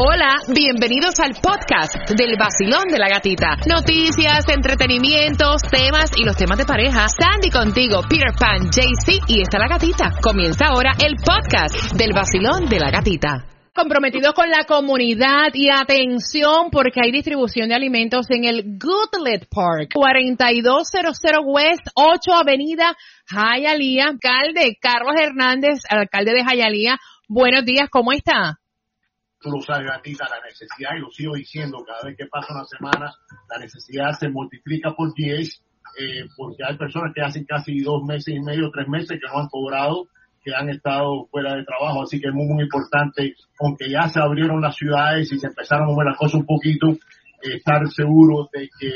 Hola, bienvenidos al podcast del vacilón de la gatita. Noticias, entretenimientos, temas y los temas de pareja. Sandy contigo, Peter Pan, JC y está la gatita. Comienza ahora el podcast del vacilón de la gatita comprometidos con la comunidad y atención porque hay distribución de alimentos en el Goodlet Park, 4200 West 8 Avenida Hialeah. Alcalde Carlos Hernández, alcalde de Hialeah, buenos días, ¿cómo está? Tú lo sabes, gatita, la necesidad, y lo sigo diciendo, cada vez que pasa una semana, la necesidad se multiplica por 10, eh, porque hay personas que hacen casi dos meses y medio, tres meses que no han cobrado, que han estado fuera de trabajo, así que es muy, muy importante, aunque ya se abrieron las ciudades y se empezaron a mover las cosas un poquito, eh, estar seguros de que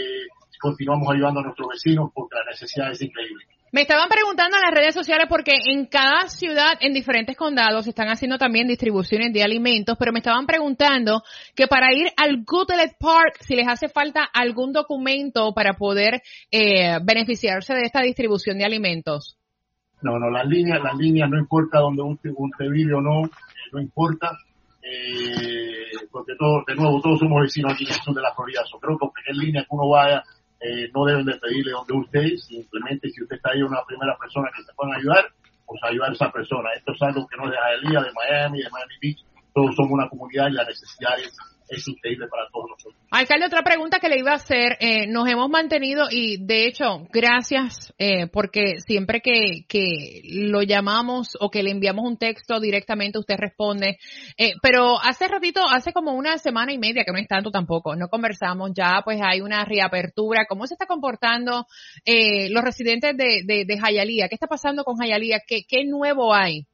continuamos ayudando a nuestros vecinos porque la necesidad es increíble. Me estaban preguntando en las redes sociales porque en cada ciudad, en diferentes condados, están haciendo también distribuciones de alimentos, pero me estaban preguntando que para ir al Goodlet Park, si les hace falta algún documento para poder eh, beneficiarse de esta distribución de alimentos. No, no, las líneas, las líneas, no importa donde usted, usted vive o no, eh, no importa, eh, porque todos, de nuevo, todos somos vecinos aquí en el sur de la Florida. Creo que en línea que uno vaya, eh, no deben de pedirle donde usted, simplemente si usted está ahí una primera persona que se pueda ayudar, pues ayudar a esa persona. Esto es algo que no es de Jalía, de Miami, de Miami Beach, todos somos una comunidad y la necesidad es es increíble para todos nosotros. Alcalde, otra pregunta que le iba a hacer, eh, nos hemos mantenido y de hecho, gracias eh, porque siempre que, lo llamamos o que le enviamos un texto directamente, usted responde, eh, pero hace ratito, hace como una semana y media, que no es tanto tampoco, no conversamos, ya pues hay una reapertura, ¿cómo se está comportando los residentes de, de, de Jayalía? ¿Qué está pasando con Jayalía? ¿Qué, ¿Qué nuevo hay?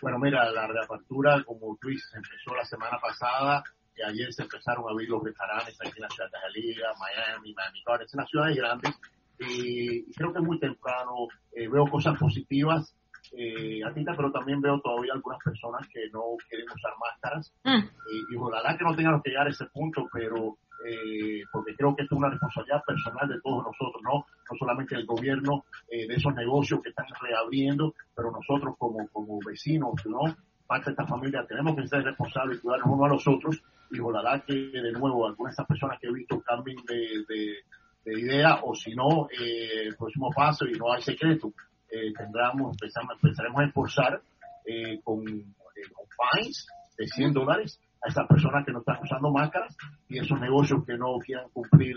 Bueno, mira, la reapertura, como tú dices, empezó la semana pasada que ayer se empezaron a abrir los restaurantes aquí en la ciudad de Jalía, Miami, Miami Gardens, en las ciudades grandes. Y creo que muy temprano, eh, veo cosas positivas, eh, pero también veo todavía algunas personas que no quieren usar máscaras. Mm. Eh, y ojalá que no tengan que llegar a ese punto, pero eh, porque creo que esto es una responsabilidad personal de todos nosotros, no, no solamente del gobierno, de esos negocios que están reabriendo, pero nosotros como, como vecinos, ¿no? Parte de esta familia tenemos que ser responsables y cuidarnos uno a los otros y ojalá que de nuevo algunas de esas personas que he visto cambien de, de, idea o si no, eh, el próximo paso y no hay secreto, eh, tendremos, empezaremos a esforzar eh, con, eh, con fines de 100 dólares a esas personas que no están usando máscaras y esos negocios que no quieran cumplir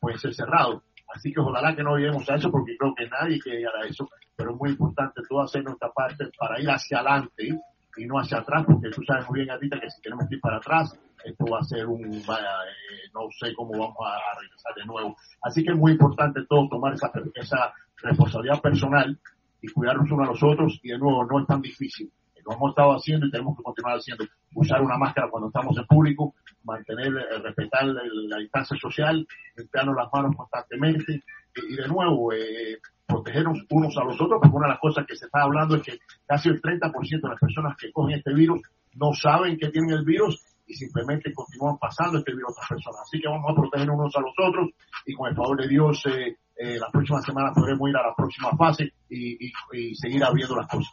pueden ser cerrados. Así que ojalá que no lleguemos a eso porque creo que nadie quiere llegar a eso, pero es muy importante todo hacer nuestra parte para ir hacia adelante y no hacia atrás, porque tú sabes muy bien, Adita, que si queremos ir para atrás, esto va a ser un, vaya, eh, no sé cómo vamos a, regresar de nuevo. Así que es muy importante todos tomar esa, esa responsabilidad personal y cuidarnos unos a los otros, y de nuevo, no es tan difícil. Lo hemos estado haciendo y tenemos que continuar haciendo. Usar una máscara cuando estamos en público, mantener, eh, respetar la, distancia social, limpiarnos las manos constantemente, y, de nuevo, eh, protegernos unos a los otros, porque una de las cosas que se está hablando es que casi el 30% de las personas que cogen este virus no saben que tienen el virus y simplemente continúan pasando este virus a otras personas. Así que vamos a proteger unos a los otros y con el favor de Dios eh, eh, la próxima semana podremos ir a la próxima fase y, seguir abriendo las cosas.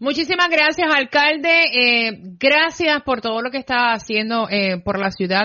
Muchísimas gracias, alcalde. Eh, gracias por todo lo que está haciendo eh, por la ciudad.